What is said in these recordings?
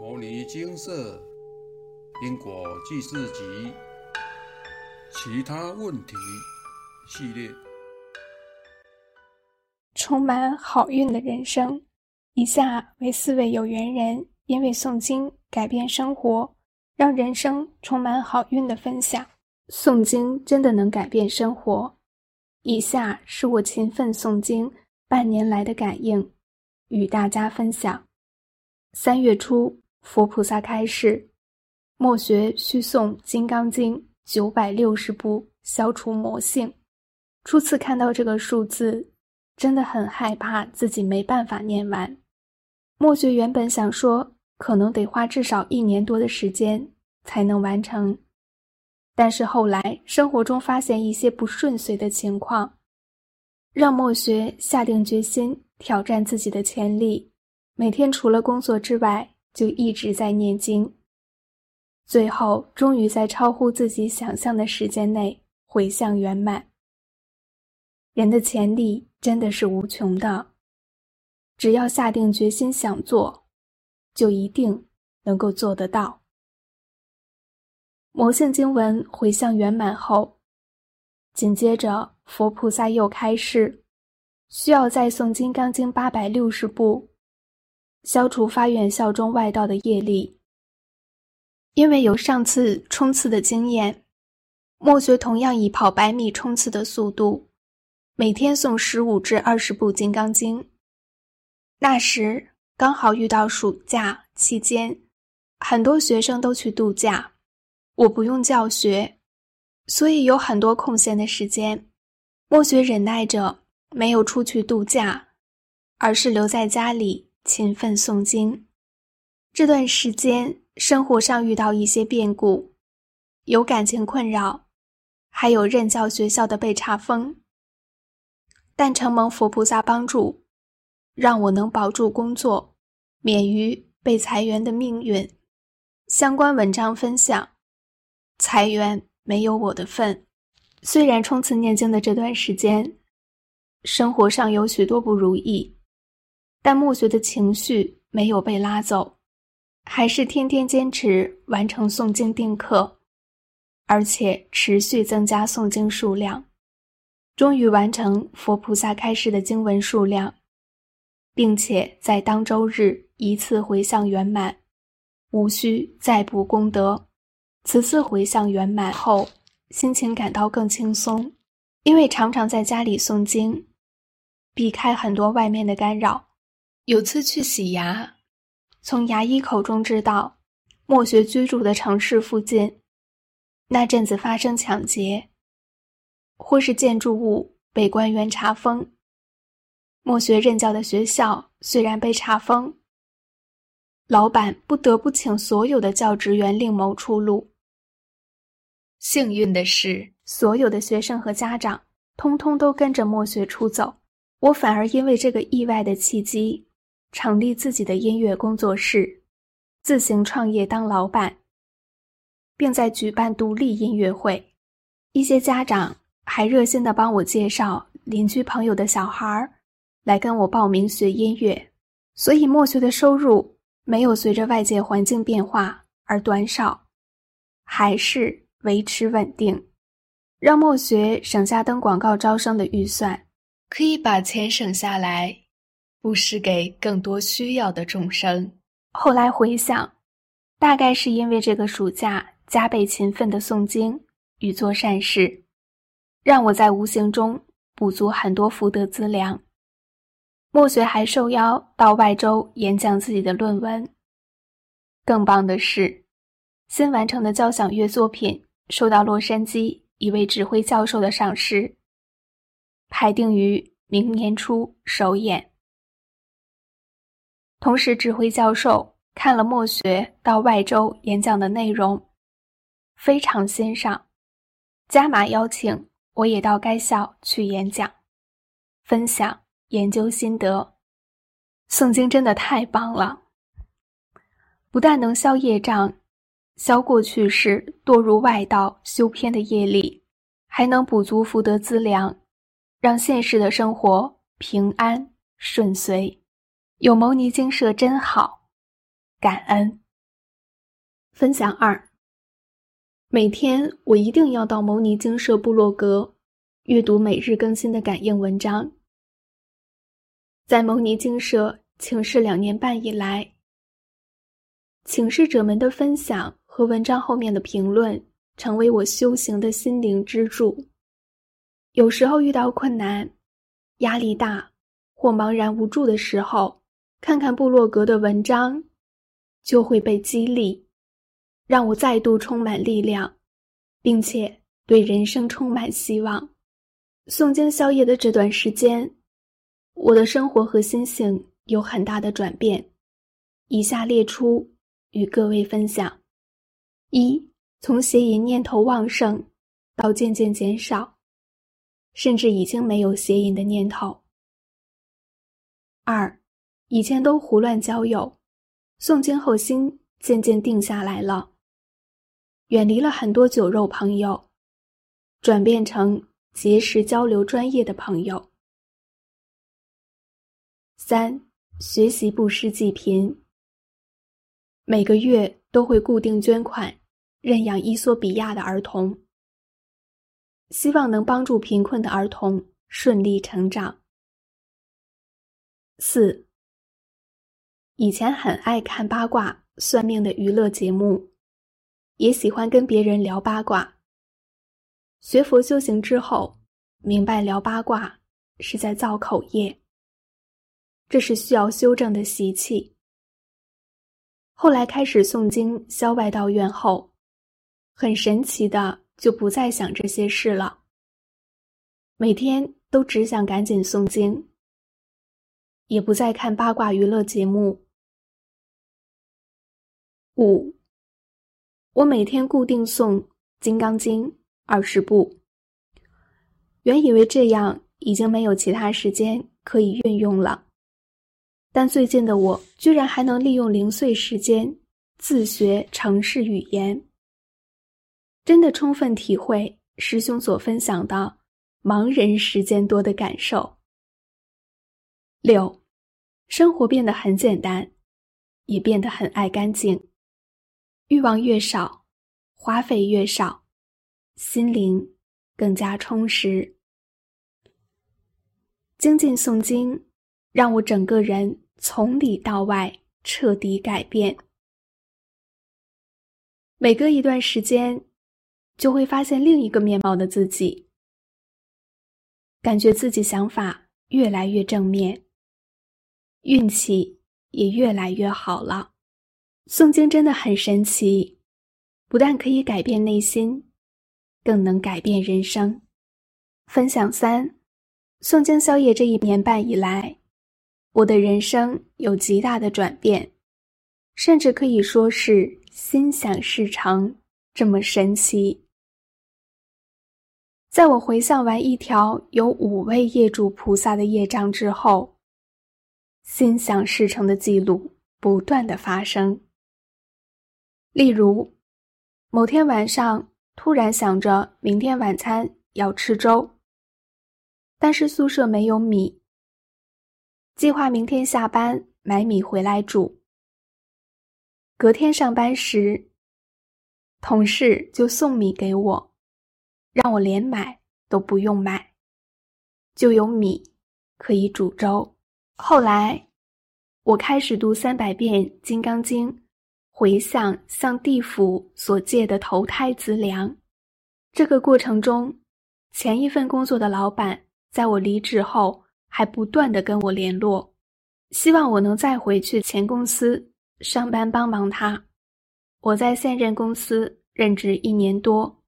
摩尼金色因果记事集其他问题系列，充满好运的人生。以下为四位有缘人因为诵经改变生活，让人生充满好运的分享。诵经真的能改变生活。以下是我勤奋诵经半年来的感应，与大家分享。三月初。佛菩萨开示：莫学须诵《金刚经》九百六十部，消除魔性。初次看到这个数字，真的很害怕自己没办法念完。莫学原本想说，可能得花至少一年多的时间才能完成，但是后来生活中发现一些不顺遂的情况，让莫学下定决心挑战自己的潜力，每天除了工作之外。就一直在念经，最后终于在超乎自己想象的时间内回向圆满。人的潜力真的是无穷的，只要下定决心想做，就一定能够做得到。魔性经文回向圆满后，紧接着佛菩萨又开示，需要再诵《金刚经》八百六十部。消除发愿效忠外道的业力。因为有上次冲刺的经验，墨学同样以跑百米冲刺的速度，每天诵十五至二十部《金刚经》。那时刚好遇到暑假期间，很多学生都去度假，我不用教学，所以有很多空闲的时间。墨学忍耐着没有出去度假，而是留在家里。勤奋诵经，这段时间生活上遇到一些变故，有感情困扰，还有任教学校的被查封。但承蒙佛菩萨帮助，让我能保住工作，免于被裁员的命运。相关文章分享，裁员没有我的份。虽然冲刺念经的这段时间，生活上有许多不如意。但莫学的情绪没有被拉走，还是天天坚持完成诵经定课，而且持续增加诵经数量，终于完成佛菩萨开示的经文数量，并且在当周日一次回向圆满，无需再补功德。此次回向圆满后，心情感到更轻松，因为常常在家里诵经，避开很多外面的干扰。有次去洗牙，从牙医口中知道，莫学居住的城市附近，那阵子发生抢劫，或是建筑物被官员查封。莫学任教的学校虽然被查封，老板不得不请所有的教职员另谋出路。幸运的是，所有的学生和家长通通都跟着莫学出走，我反而因为这个意外的契机。成立自己的音乐工作室，自行创业当老板，并在举办独立音乐会。一些家长还热心的帮我介绍邻居朋友的小孩儿来跟我报名学音乐，所以莫学的收入没有随着外界环境变化而短少，还是维持稳定，让墨学省下登广告招生的预算，可以把钱省下来。布施给更多需要的众生。后来回想，大概是因为这个暑假加倍勤奋的诵经与做善事，让我在无形中补足很多福德资粮。莫学还受邀到外州演讲自己的论文。更棒的是，新完成的交响乐作品受到洛杉矶一位指挥教授的赏识，排定于明年初首演。同时，指挥教授看了墨学到外州演讲的内容，非常欣赏，加码邀请我也到该校去演讲，分享研究心得。诵经真的太棒了，不但能消业障，消过去世堕入外道修偏的业力，还能补足福德资粮，让现实的生活平安顺遂。有牟尼精舍真好，感恩。分享二：每天我一定要到牟尼精舍部落格阅读每日更新的感应文章。在牟尼精舍请示两年半以来，请示者们的分享和文章后面的评论，成为我修行的心灵支柱。有时候遇到困难、压力大或茫然无助的时候，看看部落格的文章，就会被激励。让我再度充满力量，并且对人生充满希望。诵经宵夜的这段时间，我的生活和心性有很大的转变。以下列出与各位分享：一、从邪淫念头旺盛到渐渐减少，甚至已经没有邪淫的念头；二、以前都胡乱交友，诵经后心渐渐定下来了。远离了很多酒肉朋友，转变成结识交流专业的朋友。三、学习布施济贫，每个月都会固定捐款，认养伊索比亚的儿童，希望能帮助贫困的儿童顺利成长。四、以前很爱看八卦算命的娱乐节目。也喜欢跟别人聊八卦。学佛修行之后，明白聊八卦是在造口业，这是需要修正的习气。后来开始诵经消外道院后，很神奇的就不再想这些事了。每天都只想赶紧诵经，也不再看八卦娱乐节目。五。我每天固定诵《金刚经》二十部，原以为这样已经没有其他时间可以运用了，但最近的我居然还能利用零碎时间自学城市语言，真的充分体会师兄所分享的盲人时间多的感受。六，生活变得很简单，也变得很爱干净。欲望越少，花费越少，心灵更加充实。精进诵经，让我整个人从里到外彻底改变。每隔一段时间，就会发现另一个面貌的自己，感觉自己想法越来越正面，运气也越来越好了。诵经真的很神奇，不但可以改变内心，更能改变人生。分享三：诵经宵夜这一年半以来，我的人生有极大的转变，甚至可以说是心想事成，这么神奇。在我回向完一条有五位业主菩萨的业障之后，心想事成的记录不断的发生。例如，某天晚上突然想着明天晚餐要吃粥，但是宿舍没有米，计划明天下班买米回来煮。隔天上班时，同事就送米给我，让我连买都不用买，就有米可以煮粥。后来，我开始读三百遍《金刚经》。回向向地府所借的投胎资粮，这个过程中，前一份工作的老板在我离职后还不断的跟我联络，希望我能再回去前公司上班帮忙他。我在现任公司任职一年多，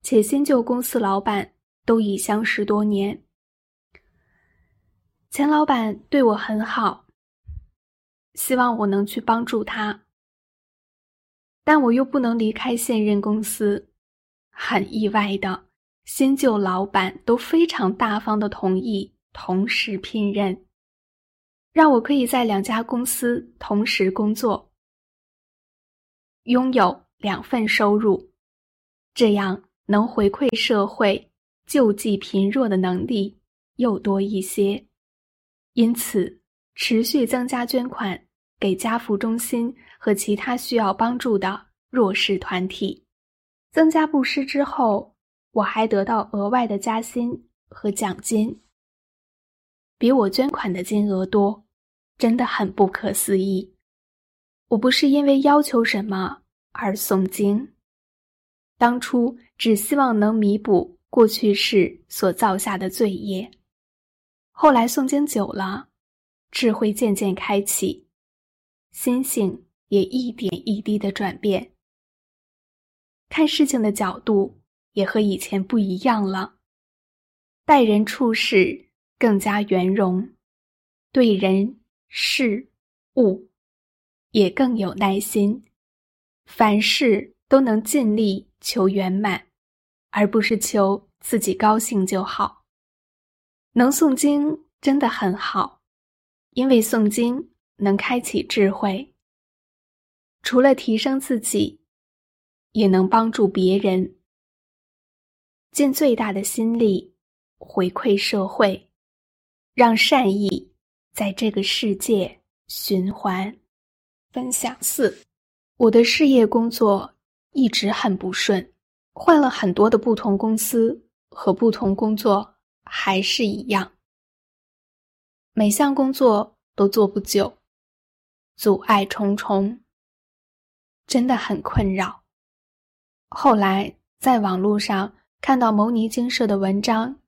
且新旧公司老板都已相识多年，前老板对我很好，希望我能去帮助他。但我又不能离开现任公司，很意外的，新旧老板都非常大方的同意同时聘任，让我可以在两家公司同时工作，拥有两份收入，这样能回馈社会、救济贫弱的能力又多一些，因此持续增加捐款。给家福中心和其他需要帮助的弱势团体。增加布施之后，我还得到额外的加薪和奖金，比我捐款的金额多，真的很不可思议。我不是因为要求什么而诵经，当初只希望能弥补过去世所造下的罪业。后来诵经久了，智慧渐渐开启，心性也一点一滴的转变。看事情的角度也和以前不一样了，待人处事更加圆融，对人事物也更有耐心，凡事都能尽力求圆满，而不是求自己高兴就好。能诵经真的很好，因为诵经能开启智慧，除了提升自己。也能帮助别人，尽最大的心力回馈社会，让善意在这个世界循环。分享四，我的事业工作一直很不顺，换了很多的不同公司和不同工作还是一样，每项工作都做不久，阻碍重重，真的很困扰。后来在网络上看到牟尼精舍的文章，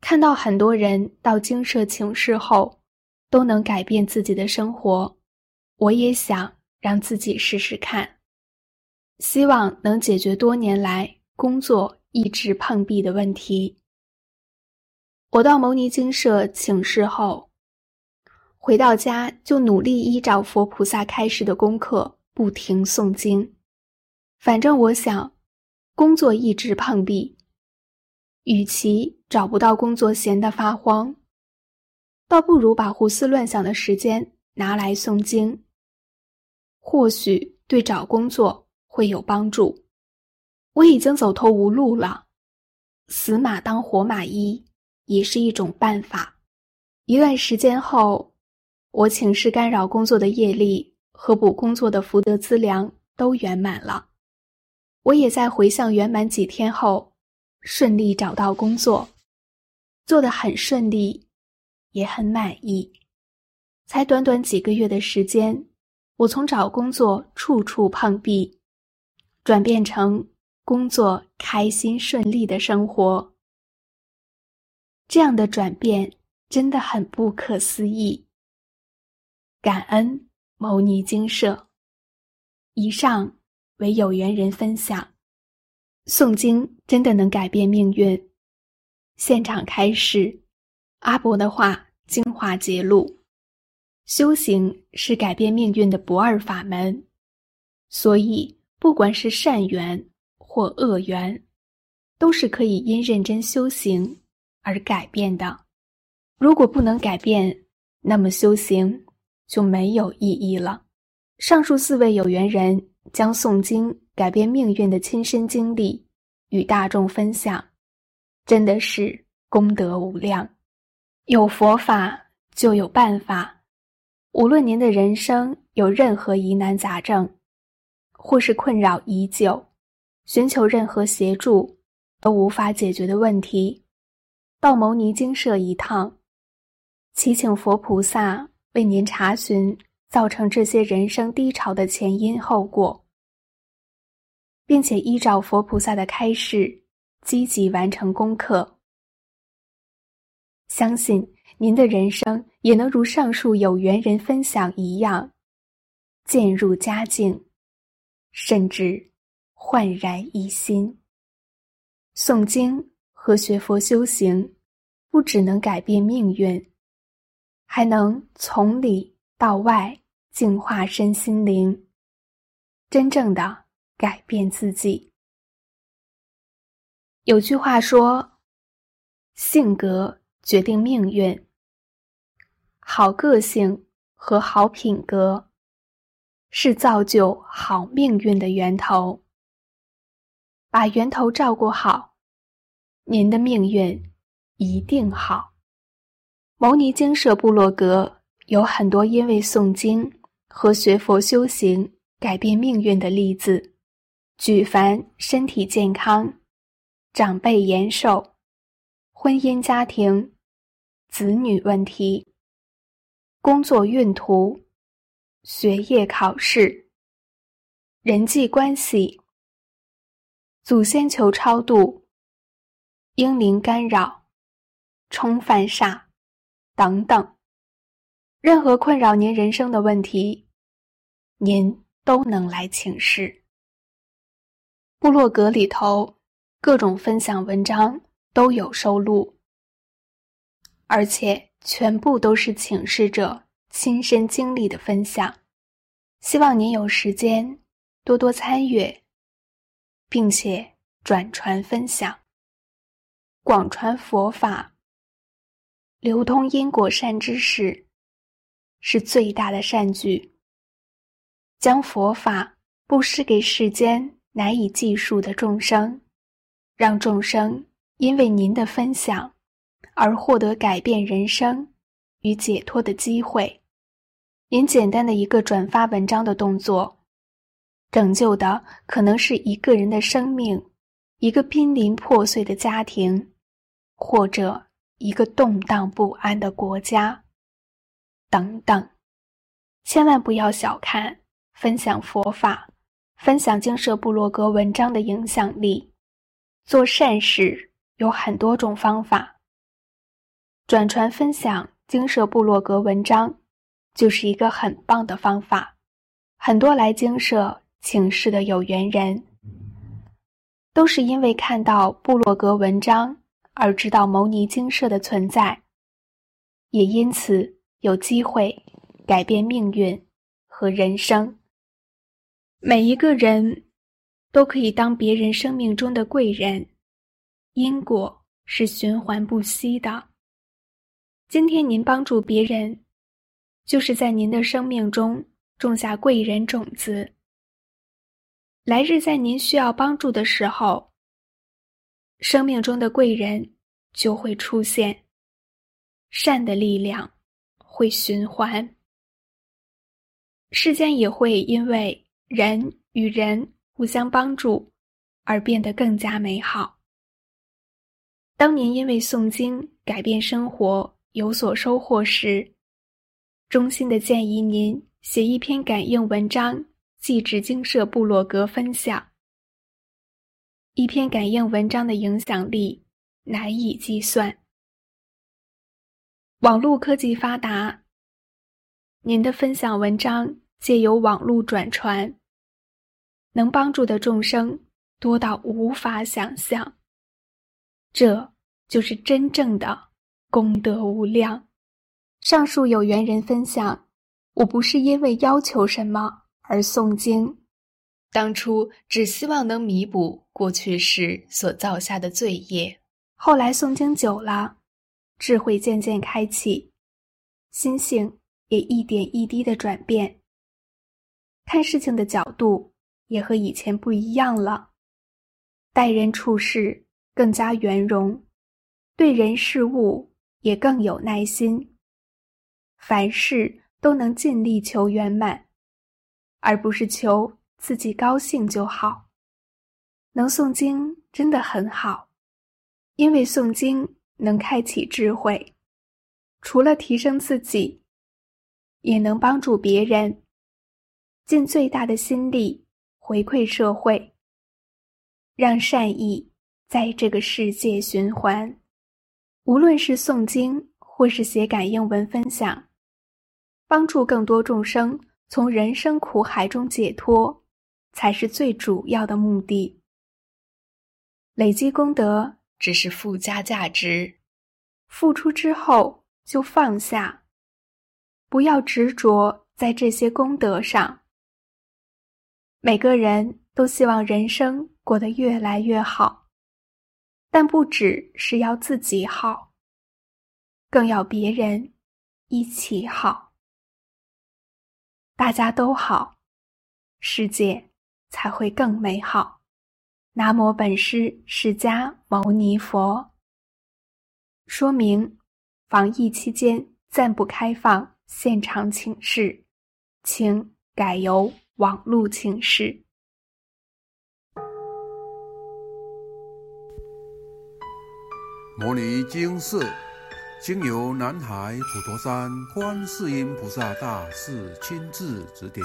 看到很多人到精舍请示后都能改变自己的生活，我也想让自己试试看，希望能解决多年来工作一直碰壁的问题。我到牟尼精舍请示后，回到家就努力依照佛菩萨开示的功课，不停诵经。反正我想，工作一直碰壁，与其找不到工作闲得发慌，倒不如把胡思乱想的时间拿来诵经，或许对找工作会有帮助。我已经走投无路了，死马当活马医也是一种办法。一段时间后，我请示干扰工作的业力和补工作的福德资粮都圆满了。我也在回向圆满几天后，顺利找到工作，做得很顺利，也很满意。才短短几个月的时间，我从找工作处处碰壁，转变成工作开心顺利的生活。这样的转变真的很不可思议。感恩牟尼精舍。以上。为有缘人分享，诵经真的能改变命运。现场开始，阿伯的话精华揭露：修行是改变命运的不二法门，所以不管是善缘或恶缘，都是可以因认真修行而改变的。如果不能改变，那么修行就没有意义了。上述四位有缘人。将诵经改变命运的亲身经历与大众分享，真的是功德无量。有佛法就有办法。无论您的人生有任何疑难杂症，或是困扰已久，寻求任何协助都无法解决的问题，到牟尼精舍一趟，祈请佛菩萨为您查询。造成这些人生低潮的前因后果，并且依照佛菩萨的开示，积极完成功课。相信您的人生也能如上述有缘人分享一样，渐入佳境，甚至焕然一新。诵经和学佛修行，不只能改变命运，还能从里到外。净化身心灵，真正的改变自己。有句话说：“性格决定命运，好个性和好品格是造就好命运的源头。把源头照顾好，您的命运一定好。”牟尼精舍部落格有很多因为诵经。和学佛修行改变命运的例子，举凡身体健康、长辈延寿、婚姻家庭、子女问题、工作运途、学业考试、人际关系、祖先求超度、英灵干扰、冲犯煞等等，任何困扰您人生的问题，您。都能来请示。部落格里头各种分享文章都有收录，而且全部都是请示者亲身经历的分享。希望您有时间多多参阅，并且转传分享，广传佛法，流通因果善知识，是最大的善举。将佛法布施给世间难以计数的众生，让众生因为您的分享而获得改变人生与解脱的机会。您简单的一个转发文章的动作，拯救的可能是一个人的生命，一个濒临破碎的家庭，或者一个动荡不安的国家，等等。千万不要小看。分享佛法，分享经社部落格文章的影响力，做善事有很多种方法。转传分享经社部落格文章，就是一个很棒的方法。很多来经社请示的有缘人，都是因为看到部落格文章而知道牟尼精舍的存在，也因此有机会改变命运和人生。每一个人都可以当别人生命中的贵人，因果是循环不息的。今天您帮助别人，就是在您的生命中种下贵人种子。来日在您需要帮助的时候，生命中的贵人就会出现，善的力量会循环，世间也会因为。人与人互相帮助，而变得更加美好。当您因为诵经改变生活有所收获时，衷心的建议您写一篇感应文章，寄至精舍部落格分享。一篇感应文章的影响力难以计算。网络科技发达，您的分享文章借由网络转传。能帮助的众生多到无法想象，这就是真正的功德无量。上述有缘人分享，我不是因为要求什么而诵经，当初只希望能弥补过去时所造下的罪业。后来诵经久了，智慧渐渐开启，心性也一点一滴的转变，看事情的角度。也和以前不一样了，待人处事更加圆融，对人事物也更有耐心，凡事都能尽力求圆满，而不是求自己高兴就好。能诵经真的很好，因为诵经能开启智慧，除了提升自己，也能帮助别人，尽最大的心力。回馈社会，让善意在这个世界循环。无论是诵经，或是写感应文分享，帮助更多众生从人生苦海中解脱，才是最主要的目的。累积功德只是附加价值，付出之后就放下，不要执着在这些功德上。每个人都希望人生过得越来越好，但不只是要自己好，更要别人一起好。大家都好，世界才会更美好。南无本师释迦牟尼佛。说明：防疫期间暂不开放现场请示，请改由。网路请示。摩尼经寺，经由南海普陀山观世音菩萨大士亲自指点，